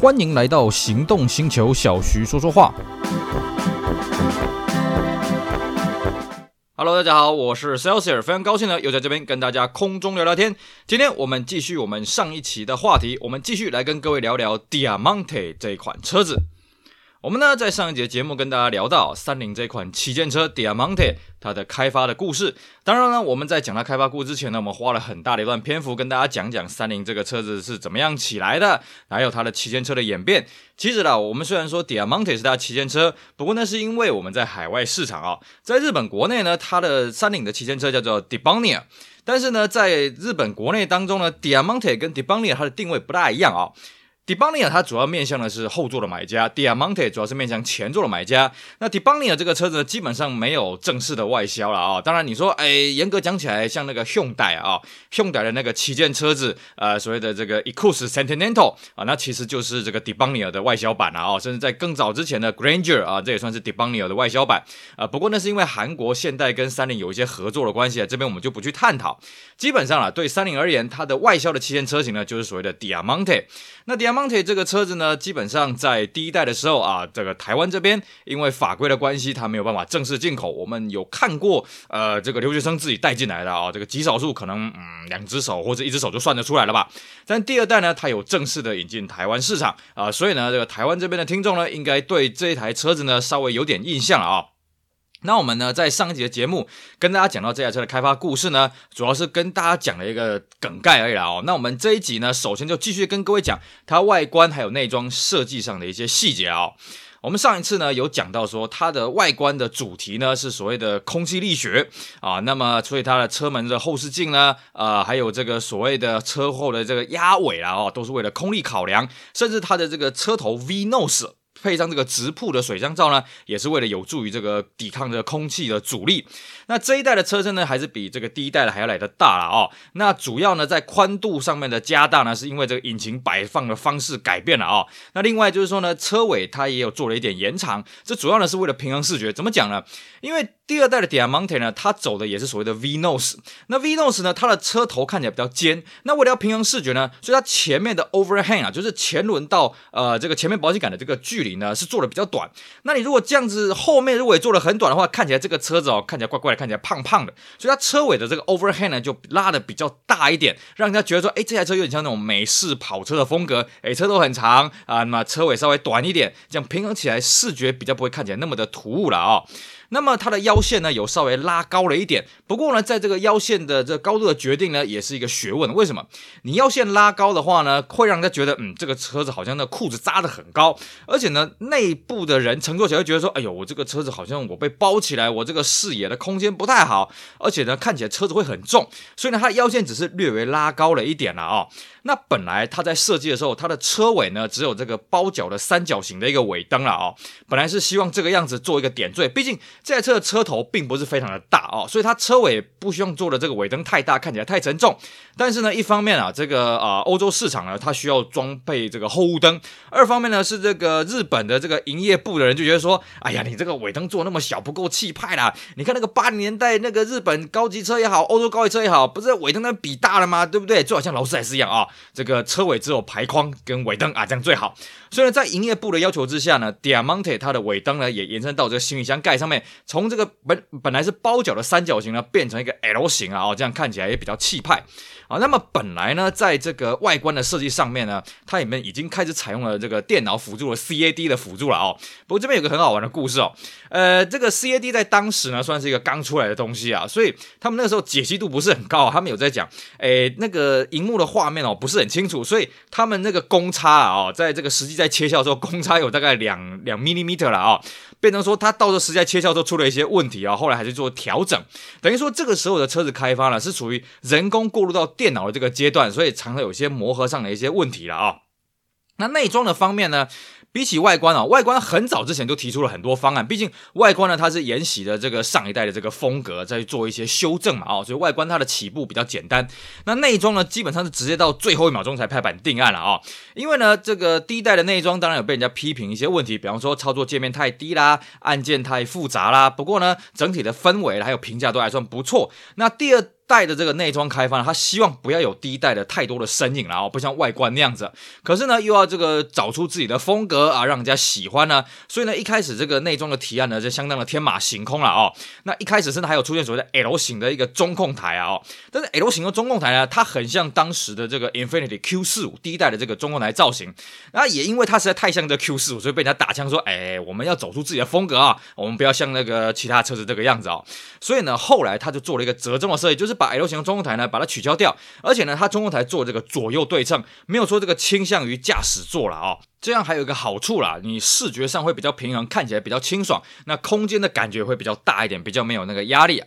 欢迎来到行动星球，小徐说说话。Hello，大家好，我是 Celsius，非常高兴呢，又在这边跟大家空中聊聊天。今天我们继续我们上一期的话题，我们继续来跟各位聊聊 Diamante 这一款车子。我们呢，在上一节节目跟大家聊到三菱这款旗舰车 Diamante 它的开发的故事。当然呢，我们在讲它开发故事之前呢，我们花了很大的一段篇幅跟大家讲讲三菱这个车子是怎么样起来的，还有它的旗舰车的演变。其实呢，我们虽然说 Diamante 是它旗舰车，不过那是因为我们在海外市场啊，在日本国内呢，它的三菱的旗舰车叫做 Debonair，但是呢，在日本国内当中呢，Diamante 跟 Debonair 它的定位不大一样啊。Debonair 它主要面向的是后座的买家，Diamante 主要是面向前座的买家。那 Debonair 这个车子呢，基本上没有正式的外销了啊、当然你说，哎，严格讲起来，像那个 Hyundai 啊，Hyundai 的那个旗舰车子，呃，所谓的这个 Eclipse Continental 啊，那其实就是这个 Debonair 的外销版了啊、哦。甚至在更早之前的 Grandeur 啊，这也算是 Debonair 的外销版啊。不过那是因为韩国现代跟三菱有一些合作的关系啊，这边我们就不去探讨。基本上啊，对三菱而言，它的外销的旗舰车型呢，就是所谓的 Diamante。那 Diam 这个车子呢，基本上在第一代的时候啊，这个台湾这边因为法规的关系，它没有办法正式进口。我们有看过，呃，这个留学生自己带进来的啊，这个极少数可能嗯两只手或者一只手就算得出来了吧。但第二代呢，它有正式的引进台湾市场啊，所以呢，这个台湾这边的听众呢，应该对这一台车子呢稍微有点印象了啊。那我们呢，在上一集的节目跟大家讲到这台车的开发故事呢，主要是跟大家讲了一个梗概而已啦哦。那我们这一集呢，首先就继续跟各位讲它外观还有内装设计上的一些细节啊。我们上一次呢有讲到说它的外观的主题呢是所谓的空气力学啊，那么所以它的车门的后视镜呢，呃，还有这个所谓的车后的这个压尾啊，哦，都是为了空力考量，甚至它的这个车头 V nose。配上这个直瀑的水箱罩呢，也是为了有助于这个抵抗这个空气的阻力。那这一代的车身呢，还是比这个第一代的还要来得大了哦。那主要呢，在宽度上面的加大呢，是因为这个引擎摆放的方式改变了哦。那另外就是说呢，车尾它也有做了一点延长，这主要呢是为了平衡视觉。怎么讲呢？因为第二代的 Diamante 呢，它走的也是所谓的 V nose。那 V nose 呢，它的车头看起来比较尖。那为了要平衡视觉呢，所以它前面的 overhang 啊，就是前轮到呃这个前面保险杆的这个距离呢，是做的比较短。那你如果这样子后面如果也做的很短的话，看起来这个车子哦，看起来怪怪的，看起来胖胖的。所以它车尾的这个 overhang 呢，就拉的比较大一点，让人家觉得说，哎，这台车有点像那种美式跑车的风格。哎，车头很长啊，那么车尾稍微短一点，这样平衡起来视觉比较不会看起来那么的突兀了啊、哦。那么它的腰线呢，有稍微拉高了一点，不过呢，在这个腰线的这高度的决定呢，也是一个学问。为什么？你腰线拉高的话呢，会让人家觉得，嗯，这个车子好像那裤子扎得很高，而且呢，内部的人乘坐起来会觉得说，哎呦，我这个车子好像我被包起来，我这个视野的空间不太好，而且呢，看起来车子会很重，所以呢，它的腰线只是略微拉高了一点了啊、哦。那本来它在设计的时候，它的车尾呢，只有这个包角的三角形的一个尾灯了、哦。本来是希望这个样子做一个点缀，毕竟。这台车的车头并不是非常的大哦，所以它车尾不希望做的这个尾灯太大，看起来太沉重。但是呢，一方面啊，这个啊欧洲市场呢，它需要装配这个后雾灯；二方面呢，是这个日本的这个营业部的人就觉得说，哎呀，你这个尾灯做那么小，不够气派啦。你看那个八零年代那个日本高级车也好，欧洲高级车也好，不是尾灯那比大了吗？对不对？就好像劳斯莱斯一样啊，这个车尾只有排框跟尾灯啊，这样最好。所以呢，在营业部的要求之下呢，Diamante 它的尾灯呢也延伸到这个行李箱盖上面，从这个本本来是包角的三角形呢，变成一个 L 型啊，哦，这样看起来也比较气派。啊，那么本来呢，在这个外观的设计上面呢，它里面已经开始采用了这个电脑辅助的 CAD 的辅助了哦。不过这边有个很好玩的故事哦，呃，这个 CAD 在当时呢算是一个刚出来的东西啊，所以他们那时候解析度不是很高，他们有在讲，诶，那个荧幕的画面哦不是很清楚，所以他们那个公差啊，在这个实际在切削的时候，公差有大概两两 millimeter 了啊，变成说它到时候实际在切削时候出了一些问题啊，后来还是做调整，等于说这个时候的车子开发呢是属于人工过渡到。电脑的这个阶段，所以常常有些磨合上的一些问题了啊、那内装的方面呢，比起外观啊、外观很早之前就提出了很多方案。毕竟外观呢，它是沿袭的这个上一代的这个风格，再去做一些修正嘛、哦。所以外观它的起步比较简单。那内装呢，基本上是直接到最后一秒钟才拍板定案了啊、哦。因为呢，这个第一代的内装当然有被人家批评一些问题，比方说操作界面太低啦，按键太复杂啦。不过呢，整体的氛围还有评价都还算不错。那第二。代的这个内装开发呢，他希望不要有第一代的太多的身影了啊，不像外观那样子。可是呢，又要这个找出自己的风格啊，让人家喜欢呢。所以呢，一开始这个内装的提案呢，就相当的天马行空了哦。那一开始甚至还有出现所谓的 L 型的一个中控台啊哦。但是 L 型的中控台呢，它很像当时的这个 Infiniti Q45 第一代的这个中控台造型。那也因为它实在太像这 Q45，所以被人家打枪说：“哎，我们要走出自己的风格啊，我们不要像那个其他车子这个样子哦。”所以呢，后来他就做了一个折中的设计，就是把 L 型中控台呢把它取消掉，而且呢，它中控台做这个左右对称，没有说这个倾向于驾驶座了哦。这样还有一个好处啦，你视觉上会比较平衡，看起来比较清爽，那空间的感觉会比较大一点，比较没有那个压力。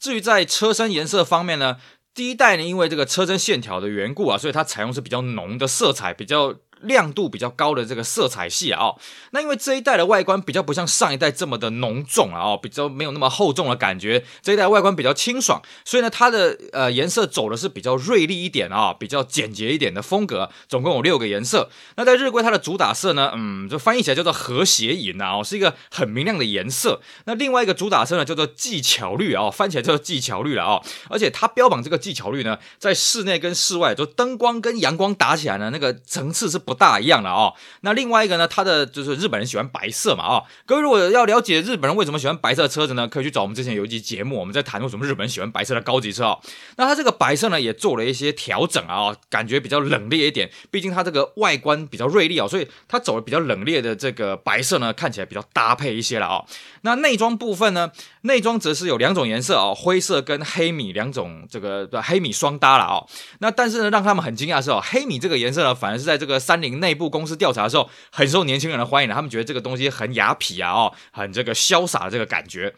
至于在车身颜色方面呢，第一代呢，因为这个车身线条的缘故啊，所以它采用是比较浓的色彩，比较。亮度比较高的这个色彩系啊，哦，那因为这一代的外观比较不像上一代这么的浓重啊，哦，比较没有那么厚重的感觉，这一代外观比较清爽，所以呢，它的呃颜色走的是比较锐利一点啊，比较简洁一点的风格，总共有六个颜色。那在日规它的主打色呢，嗯，就翻译起来叫做和谐银啊，哦，是一个很明亮的颜色。那另外一个主打色呢叫做技巧绿啊，哦，翻起来叫做技巧绿了啊，而且它标榜这个技巧绿呢，在室内跟室外，就灯光跟阳光打起来呢，那个层次是不。不大一样了哦，那另外一个呢，它的就是日本人喜欢白色嘛哦，各位如果要了解日本人为什么喜欢白色车子呢，可以去找我们之前有一集节目，我们在谈为什么日本人喜欢白色的高级车哦。那它这个白色呢，也做了一些调整啊，感觉比较冷冽一点，毕竟它这个外观比较锐利哦，所以它走了比较冷冽的这个白色呢，看起来比较搭配一些了哦。那内装部分呢，内装则是有两种颜色哦，灰色跟黑米两种这个黑米双搭了哦。那但是呢，让他们很惊讶的是哦，黑米这个颜色呢，反而是在这个三内部公司调查的时候，很受年轻人的欢迎的。他们觉得这个东西很雅痞啊，哦，很这个潇洒的这个感觉。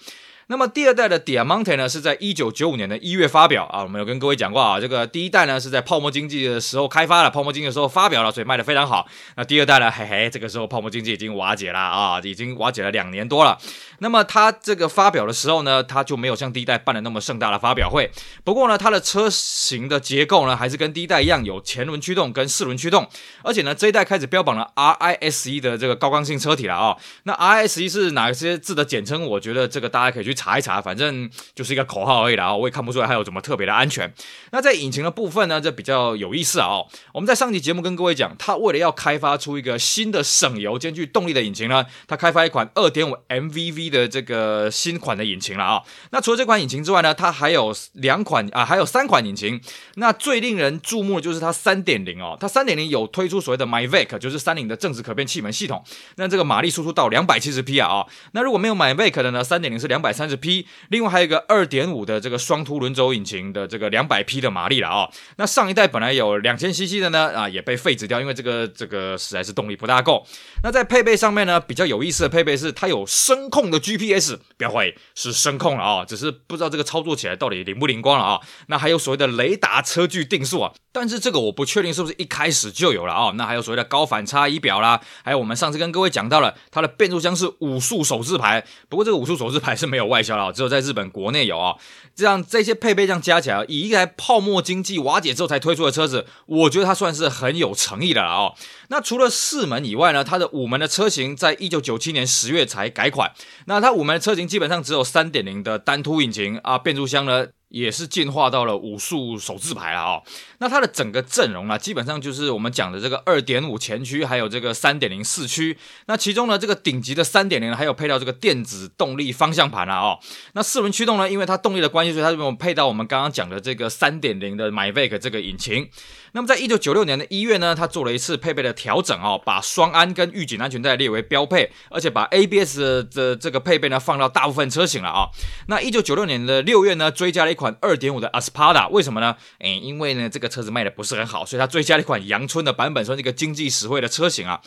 那么第二代的 Diamante 呢，是在一九九五年的一月发表啊。我们有跟各位讲过啊，这个第一代呢是在泡沫经济的时候开发了，泡沫经济的时候发表了，所以卖得非常好。那第二代呢，嘿嘿，这个时候泡沫经济已经瓦解了啊，已经瓦解了两年多了。那么它这个发表的时候呢，它就没有像第一代办的那么盛大的发表会。不过呢，它的车型的结构呢，还是跟第一代一样，有前轮驱动跟四轮驱动。而且呢，这一代开始标榜了 RISE 的这个高刚性车体了啊。那 RISE 是哪些字的简称？我觉得这个大家可以去查一查，反正就是一个口号而已啦。我也看不出来它有什么特别的安全。那在引擎的部分呢，这比较有意思啊。我们在上期节目跟各位讲，它为了要开发出一个新的省油兼具动力的引擎呢，它开发一款2.5 MVV 的这个新款的引擎了啊。那除了这款引擎之外呢，它还有两款啊，还有三款引擎。那最令人注目的就是它3.0哦，它3.0有推出所谓的 MyVac，就是三菱的正时可变气门系统。那这个马力输出到270匹啊啊。那如果没有 MyVac 的呢，3.0是230匹。另外还有一个2.5的这个双凸轮轴引擎的这个200匹的马力了啊。那上一代本来有 2000cc 的呢啊，也被废止掉，因为这个这个实在是动力不大够。那在配备上面呢，比较有意思的配备是它有声控的 GPS，不要怀疑是声控了啊，只是不知道这个操作起来到底灵不灵光了啊。那还有所谓的雷达车距定速啊，但是这个我不确定是不是一开始就有了啊。那还有所谓的高反差仪表啦，还有我们上次跟各位讲到了它的变速箱是五速手自排，不过这个五速手自排是没有外销了，只有在日本国内有啊。这样这些配备这样加起来，以一台泡沫经济瓦解之后才推出的车子，我觉得它算是很有诚意的了啊。那除了四门以外呢，它的五门的车型在一九九七年十月才改款。那它五门的车型基本上只有三点零的单凸引擎啊，变速箱呢也是进化到了武术手自排了啊。那它的整个阵容呢，基本上就是我们讲的这个二点五前驱，还有这个三点零四驱。那其中呢，这个顶级的三点零还有配到这个电子动力方向盘了啊。那四轮驱动呢，因为它动力的关系，所以它就没有配到我们刚刚讲的这个三点零的 MyVac 这个引擎。那么在一九九六年的一月呢，它做了一次配备的调整啊，把双安跟预警安全带列为标配，而且把 ABS 的这个配备呢放到大部分车型了啊。那一九九六年的六月呢，追加了一款二点五的 Aspada，为什么呢？诶，因为呢这个车子卖的不是很好，所以它追加了一款阳春的版本，算是一个经济实惠的车型啊。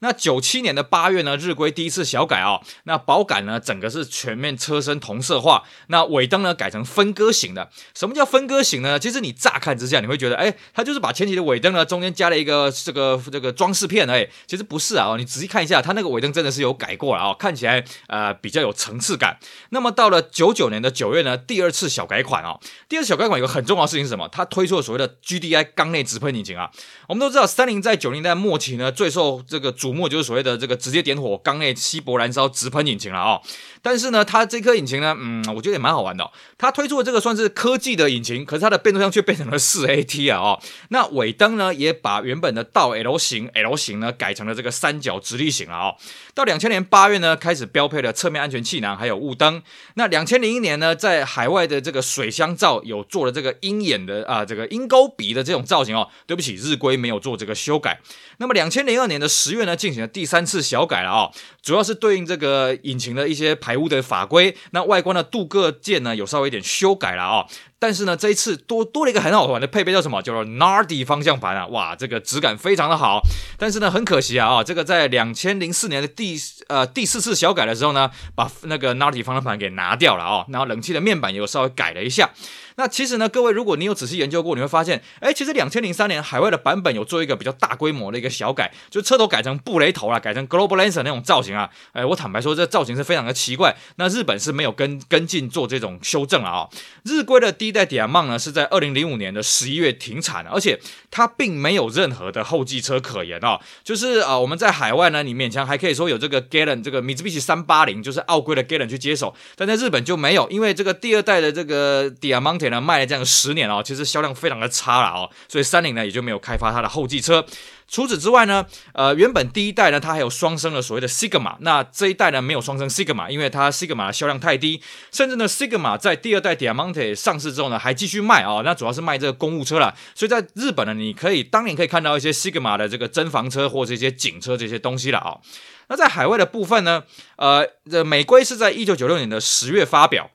那九七年的八月呢，日规第一次小改啊，那保杆呢，整个是全面车身同色化，那尾灯呢改成分割型的。什么叫分割型呢？其实你乍看之下你会觉得，哎，它就是把前期的尾灯呢中间加了一个这个这个装饰片，哎，其实不是啊，你仔细看一下，它那个尾灯真的是有改过了啊，看起来呃比较有层次感。那么到了九九年的九月呢，第二次小改款啊，第二次小改款有个很重要的事情是什么？它推出了所谓的 GDI 缸内直喷引擎啊。我们都知道三菱在九零代末期呢最受这个瞩目就是所谓的这个直接点火、缸内稀薄燃烧直喷引擎了哦。但是呢，它这颗引擎呢，嗯，我觉得也蛮好玩的。它推出的这个算是科技的引擎，可是它的变速箱却变成了四 AT 啊哦。那尾灯呢，也把原本的倒 L 型 L 型呢改成了这个三角直立型了哦。到两千年八月呢，开始标配了侧面安全气囊还有雾灯。那两千零一年呢，在海外的这个水箱罩有做了这个鹰眼的啊，这个鹰钩鼻的这种造型哦。对不起，日规没有做这个修改。那么两千零二年的十月呢，进行了第三次小改了哦，主要是对应这个引擎的一些排污的法规。那外观的镀铬件呢，有稍微一点修改了哦。但是呢，这一次多多了一个很好玩的配备，叫什么？叫做 Nardi 方向盘啊！哇，这个质感非常的好。但是呢，很可惜啊，啊，这个在两千零四年的第呃第四次小改的时候呢，把那个 Nardi 方向盘给拿掉了哦，然后冷气的面板也有稍微改了一下。那其实呢，各位，如果你有仔细研究过，你会发现，哎，其实两千零三年海外的版本有做一个比较大规模的一个小改，就车头改成布雷头啦，改成 globalancer 那种造型啊。哎，我坦白说，这造型是非常的奇怪。那日本是没有跟跟进做这种修正了啊、日规的第一代 Diamant 呢，是在二零零五年的十一月停产，而且它并没有任何的后继车可言哦。就是啊、我们在海外呢，你勉强还可以说有这个 Galant 这个 Mitsubishi 三八零，就是奥规的 Galant 去接手，但在日本就没有，因为这个第二代的这个 Diamante 呢，卖了这样十年哦，其实销量非常的差了哦，所以三菱呢也就没有开发它的后继车。除此之外呢，呃，原本第一代呢它还有双生的所谓的 Sigma，那这一代呢没有双生 Sigma，因为它 Sigma 的销量太低，甚至呢 Sigma 在第二代 Diamante 上市之后呢还继续卖啊、哦，那主要是卖这个公务车啦。所以在日本呢，你可以当年可以看到一些 Sigma 的这个增房车或者一些警车这些东西了啊、哦。那在海外的部分呢，呃，这美规是在一九九六年的十月发表。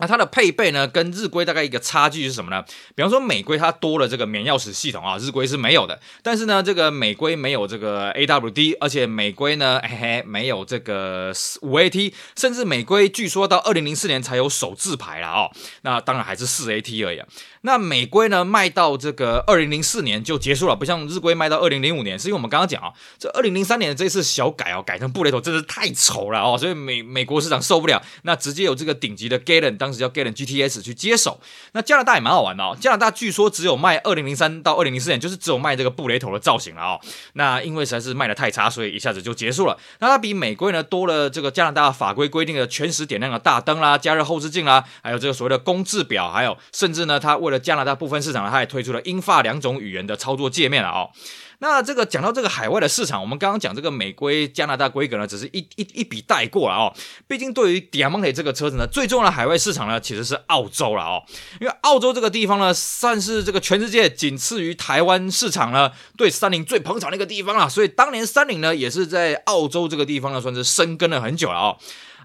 那它的配备呢，跟日规大概一个差距是什么呢？比方说美规它多了这个免钥匙系统啊，日规是没有的。但是呢，这个美规没有这个 AWD，而且美规呢，嘿嘿，没有这个五 AT，甚至美规据说到二零零四年才有手自排了哦。那当然还是四 AT 而已。那美规呢，卖到这个二零零四年就结束了，不像日规卖到二零零五年，是因为我们刚刚讲啊，这二零零三年的这次小改哦，改成布雷头真的是太丑了哦，所以美美国市场受不了，那直接有这个顶级的 Galant 当当时叫 Galen GTS 去接手。那加拿大也蛮好玩的哦，加拿大据说只有卖二零零三到二零零四年，就是只有卖这个布雷头的造型了哦。那因为实在是卖得太差，所以一下子就结束了。那它比美规呢多了这个加拿大法规规定的全时点亮的大灯啦、加热后视镜啦，还有这个所谓的公制表，还有甚至呢，它为了加拿大部分市场，它也推出了英法两种语言的操作界面了哦。那这个讲到这个海外的市场，我们刚刚讲这个美规加拿大规格呢，只是一一一笔带过了哦。毕竟对于 Diamante 这个车子呢，最重要的海外市场呢，其实是澳洲了哦。因为澳洲这个地方呢，算是这个全世界仅次于台湾市场呢，对三菱最捧场的一个地方了。所以当年三菱呢，也是在澳洲这个地方呢，算是深耕了很久了哦。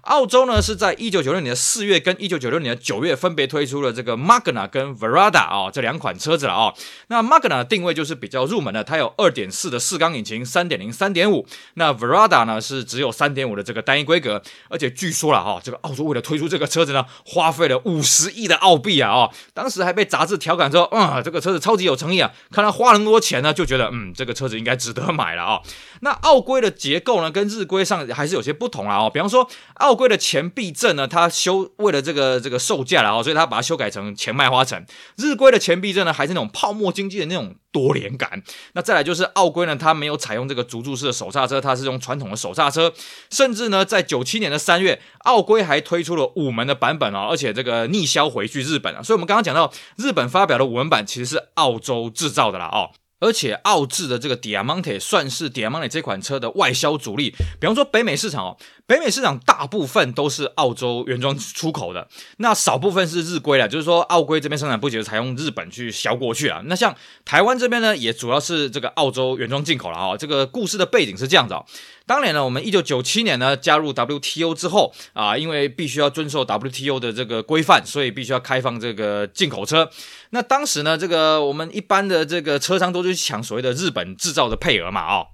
澳洲呢是在一九九六年的四月跟一九九六年的九月分别推出了这个 Magna 跟 Verada 啊、这两款车子了啊、那 Magna 的定位就是比较入门的，它有二点四的四缸引擎，三点零、三点五。那 Verada 呢是只有三点五的这个单一规格，而且据说了哈、哦，这个澳洲为了推出这个车子呢，花费了五十亿的澳币啊哦，当时还被杂志调侃说，嗯，这个车子超级有诚意啊，看他花了那么多钱呢，就觉得嗯，这个车子应该值得买了啊、那澳规的结构呢，跟日规上还是有些不同了啊哦，比方说澳。规的前避震呢，它修为了这个这个售价了哦，所以它把它修改成前麦花臣。日规的前避震呢，还是那种泡沫经济的那种多连杆。那再来就是澳规呢，它没有采用这个足柱式的手刹车，它是用传统的手刹车。甚至呢，在九七年的三月，澳规还推出了五门的版本哦，而且这个逆销回去日本啊。所以我们刚刚讲到日本发表的五门版其实是澳洲制造的啦哦。而且澳制的这个 Diamante 算是 Diamante 这款车的外销主力。比方说北美市场哦，北美市场大部分都是澳洲原装出口的，那少部分是日规了，就是说澳规这边生产不及，采用日本去销过去啊。那像台湾这边呢，也主要是这个澳洲原装进口了啊。这个故事的背景是这样子哦。当年呢，我们一九九七年呢加入 WTO 之后啊，因为必须要遵守 WTO 的这个规范，所以必须要开放这个进口车。那当时呢，这个我们一般的这个车商都去抢所谓的日本制造的配额嘛，哦。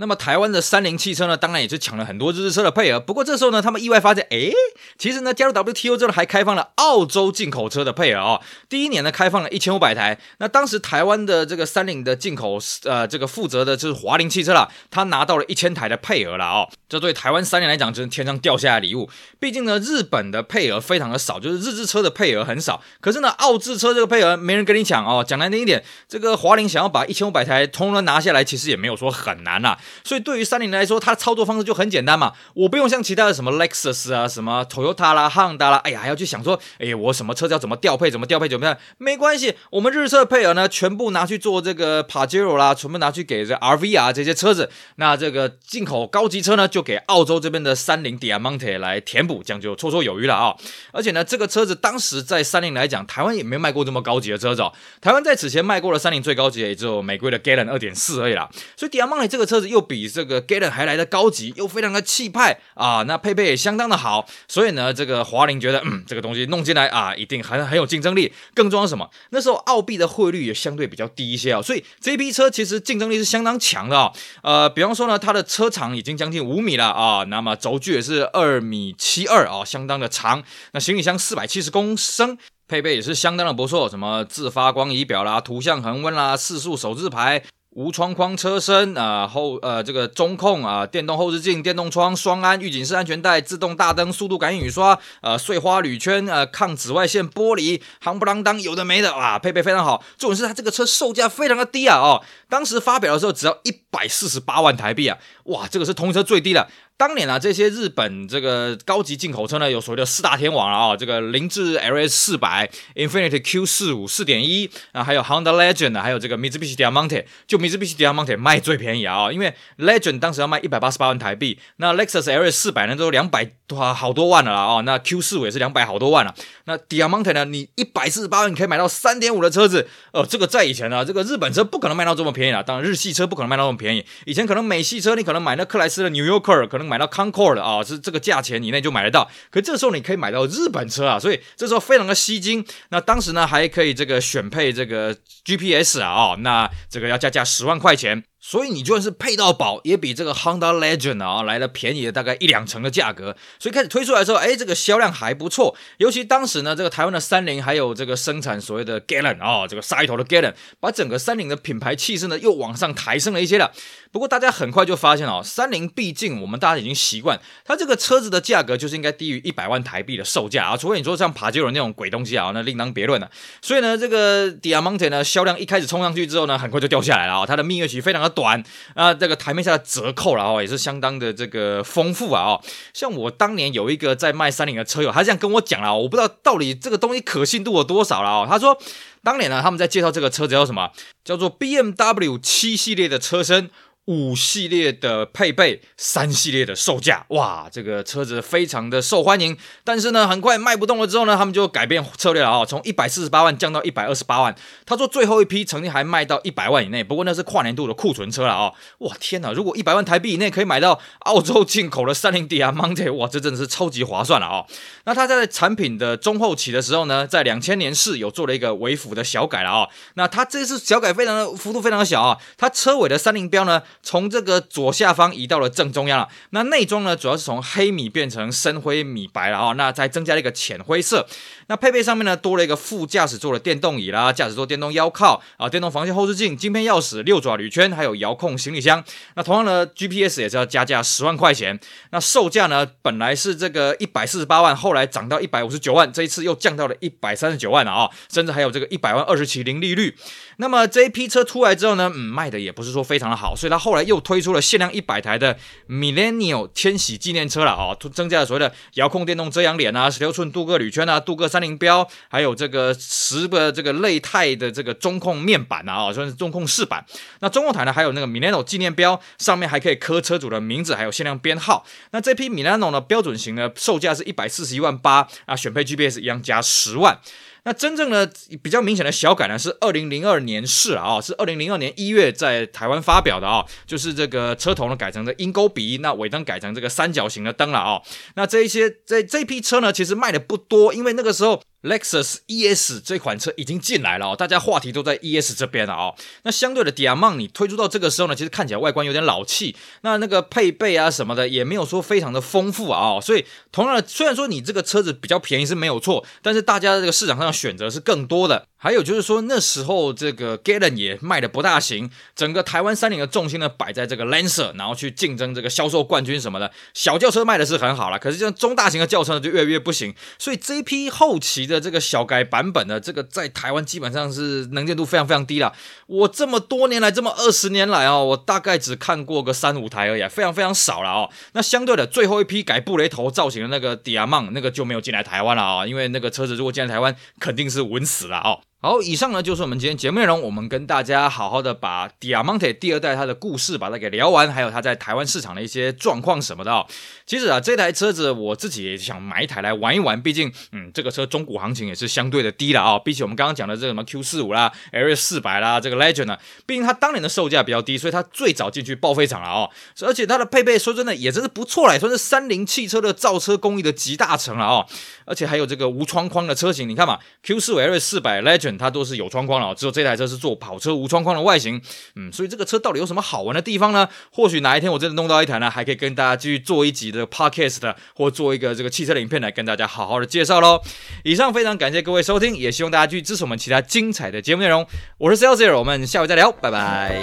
那么台湾的三菱汽车呢，当然也是抢了很多日系车的配额。不过这时候呢，他们意外发现，诶，其实呢，加入 WTO 之后还开放了澳洲进口车的配额哦。第一年呢，开放了一千五百台。那当时台湾的这个三菱的进口，呃，这个负责的就是华菱汽车啦，他拿到了一千台的配额了哦。这对台湾三菱来讲，真是天上掉下来的礼物。毕竟呢，日本的配额非常的少，就是日制车的配额很少。可是呢，澳制车这个配额没人跟你抢哦。讲难听一点，这个华菱想要把一千五百台通通拿下来，其实也没有说很难呐、啊。所以对于三菱来说，它的操作方式就很简单嘛，我不用像其他的什么 Lexus 啊、什么 Toyota 啦、Honda 啦，哎呀，还要去想说，哎，我什么车子要怎么调配，怎么调配，怎么样？没关系，我们日车配额呢，全部拿去做这个 Pajero 啦，全部拿去给这 RVR 这些车子。那这个进口高级车呢，就给澳洲这边的三菱 Diamante 来填补，这样就绰绰有余了啊、而且呢，这个车子当时在三菱来讲，台湾也没卖过这么高级的车子哦。台湾在此前卖过的三菱最高级也只有美国的 Galant 二点四而已啦。所以 Diamante 这个车子又比这个 Galant 还来的高级，又非常的气派啊。那配备也相当的好，所以呢，这个华凌觉得，嗯，这个东西弄进来啊，一定很很有竞争力。更重要什么？那时候澳币的汇率也相对比较低一些哦，所以这批车其实竞争力是相当强的哦。呃，比方说呢，它的车长已经将近五米了啊，那么轴距也是二米七二啊，相当的长。那行李箱四百七十公升，配备也是相当的不错，什么自发光仪表啦、图像恒温啦、四速手自排。无窗框车身啊，后呃这个中控啊，电动后视镜、电动窗、双安、预警式安全带、自动大灯、速度感应雨刷、呃碎花铝圈、呃抗紫外线玻璃，夯不啷当有的没的哇，配备非常好。重点是它这个车售价非常的低啊哦，当时发表的时候只要一百四十八万台币啊，哇，这个是同车最低的。当年啊，这些日本这个高级进口车呢，有所谓的四大天王了啊，这个凌志 LS 四百、Infiniti Q 四五四点一啊，还有 Honda Legend，还有这个 Mitsubishi Diamante，就 Mitsubishi Diamante 卖最便宜啊，因为 Legend 当时要卖一百八十八万台币，那 Lexus LS 四百呢都两百多好多万了啦啊，那 Q 四五也是两百好多万了，那 Diamante 呢，你一百四十八万你可以买到三点五的车子，呃，这个在以前呢，这个日本车不可能卖到这么便宜了，当然日系车不可能卖到这么便宜，以前可能美系车你可能买那克莱斯的 New Yorker 可能。买到 Concord 啊，是这个价钱以内就买得到。可这时候你可以买到日本车啊，所以这时候非常的吸睛。那当时呢还可以这个选配这个 GPS 啊，哦，那这个要加价十万块钱。所以你就算是配到宝，也比这个 Honda Legend 啊来的便宜了大概一两成的价格。所以开始推出来之后，哎，这个销量还不错。尤其当时呢，这个台湾的三菱还有这个生产所谓的 Galant 啊，这个杀一头的 Galant，把整个三菱的品牌气势呢又往上抬升了一些了。不过大家很快就发现哦，三菱毕竟我们大家已经习惯，它这个车子的价格就是应该低于一百万台币的售价啊，除非你说像帕杰罗那种鬼东西啊，那另当别论了。所以呢，这个 Diamante 呢销量一开始冲上去之后呢，很快就掉下来了啊，它的蜜月期非常的短短啊，这个台面下的折扣了哦，也是相当的这个丰富啊哦。像我当年有一个在卖三菱的车友，他这样跟我讲了，我不知道到底这个东西可信度有多少了哦。他说，当年呢他们在介绍这个车子叫什么？叫做 BMW 七系列的车身。五系列的配备，三系列的售价，哇，这个车子非常的受欢迎。但是呢，很快卖不动了之后呢，他们就改变策略了啊，从一百四十八万降到一百二十八万。他说最后一批曾经还卖到一百万以内，不过那是跨年度的库存车了啊。哇，天哪！如果一百万台币以内可以买到澳洲进口的三菱 D R Monte，哇，这真的是超级划算了啊。那他在产品的中后期的时候呢，在两千年是有做了一个微幅的小改了啊。那他这次小改非常的幅度非常的小啊，他车尾的三菱标呢。从这个左下方移到了正中央了。那内装呢，主要是从黑米变成深灰米白了啊。那再增加了一个浅灰色。那配备上面呢，多了一个副驾驶座的电动椅啦，驾驶座电动腰靠啊，电动防泻后视镜，晶片钥匙，六爪铝圈，还有遥控行李箱。那同样的 GPS 也是要加价十万块钱。那售价呢，本来是这个一百四十八万，后来涨到一百五十九万，这一次又降到了一百三十九万了啊，甚至还有这个一百万二十七零利率。那么这一批车出来之后呢，嗯，卖的也不是说非常的好，所以它后来又推出了限量一百台的 Millennial 千禧纪念车了啊，增加了所谓的遥控电动遮阳帘啊，十六寸镀铬铝圈啊，镀铬三菱标，还有这个十个这个类钛的这个中控面板啊，算是中控饰板。那中控台呢，还有那个 Milano 纪念标，上面还可以刻车主的名字，还有限量编号。那这批 Milano 呢，标准型呢，售价是一百四十一万八啊，选配 GPS 一样加十万。那真正的比较明显的小改呢，是二零零二年式啊、是二零零二年一月在台湾发表的啊、就是这个车头呢改成这鹰钩鼻，那尾灯改成这个三角形的灯了啊、那这一些这这批车呢，其实卖的不多，因为那个时候。Lexus ES 这款车已经进来了哦，大家话题都在 ES 这边了哦。那相对的 Diamon 你推出到这个时候呢，其实看起来外观有点老气，那那个配备啊什么的也没有说非常的丰富啊。所以同样的，虽然说你这个车子比较便宜是没有错，但是大家的这个市场上选择是更多的。还有就是说，那时候这个 g a l e n 也卖的不大行，整个台湾三菱的重心呢摆在这个 Lancer，然后去竞争这个销售冠军什么的。小轿车卖的是很好了，可是像中大型的轿车呢就越来越不行。所以这一批后期的这个小改版本的这个在台湾基本上是能见度非常非常低了。我这么多年来，这么二十年来哦，我大概只看过个三五台而已，非常非常少了哦。那相对的，最后一批改布雷头造型的那个 Diamond，那个就没有进来台湾了啊，因为那个车子如果进来台湾，肯定是稳死了哦。好，以上呢就是我们今天节目内容。我们跟大家好好的把 Diamante 第二代它的故事把它给聊完，还有它在台湾市场的一些状况什么的哦。其实啊，这台车子我自己也想买一台来玩一玩，毕竟嗯，这个车中古行情也是相对的低了啊。比起我们刚刚讲的这什么 Q 四五啦、LS 四百啦，这个 Legend 呢，毕竟它当年的售价比较低，所以它最早进去报废厂了哦。而且它的配备说真的也真是不错啦，也算是三菱汽车的造车工艺的集大成了哦。而且还有这个无窗框的车型，你看嘛，Q 四五、LS 四百、Legend 它都是有窗框了。只有这台车是做跑车无窗框的外形，嗯，所以这个车到底有什么好玩的地方呢？或许哪一天我真的弄到一台呢，还可以跟大家继续做一集的 podcast，或做一个这个汽车的影片来跟大家好好的介绍喽。以上非常感谢各位收听，也希望大家继续支持我们其他精彩的节目内容。我是 Celsius，我们下回再聊，拜拜。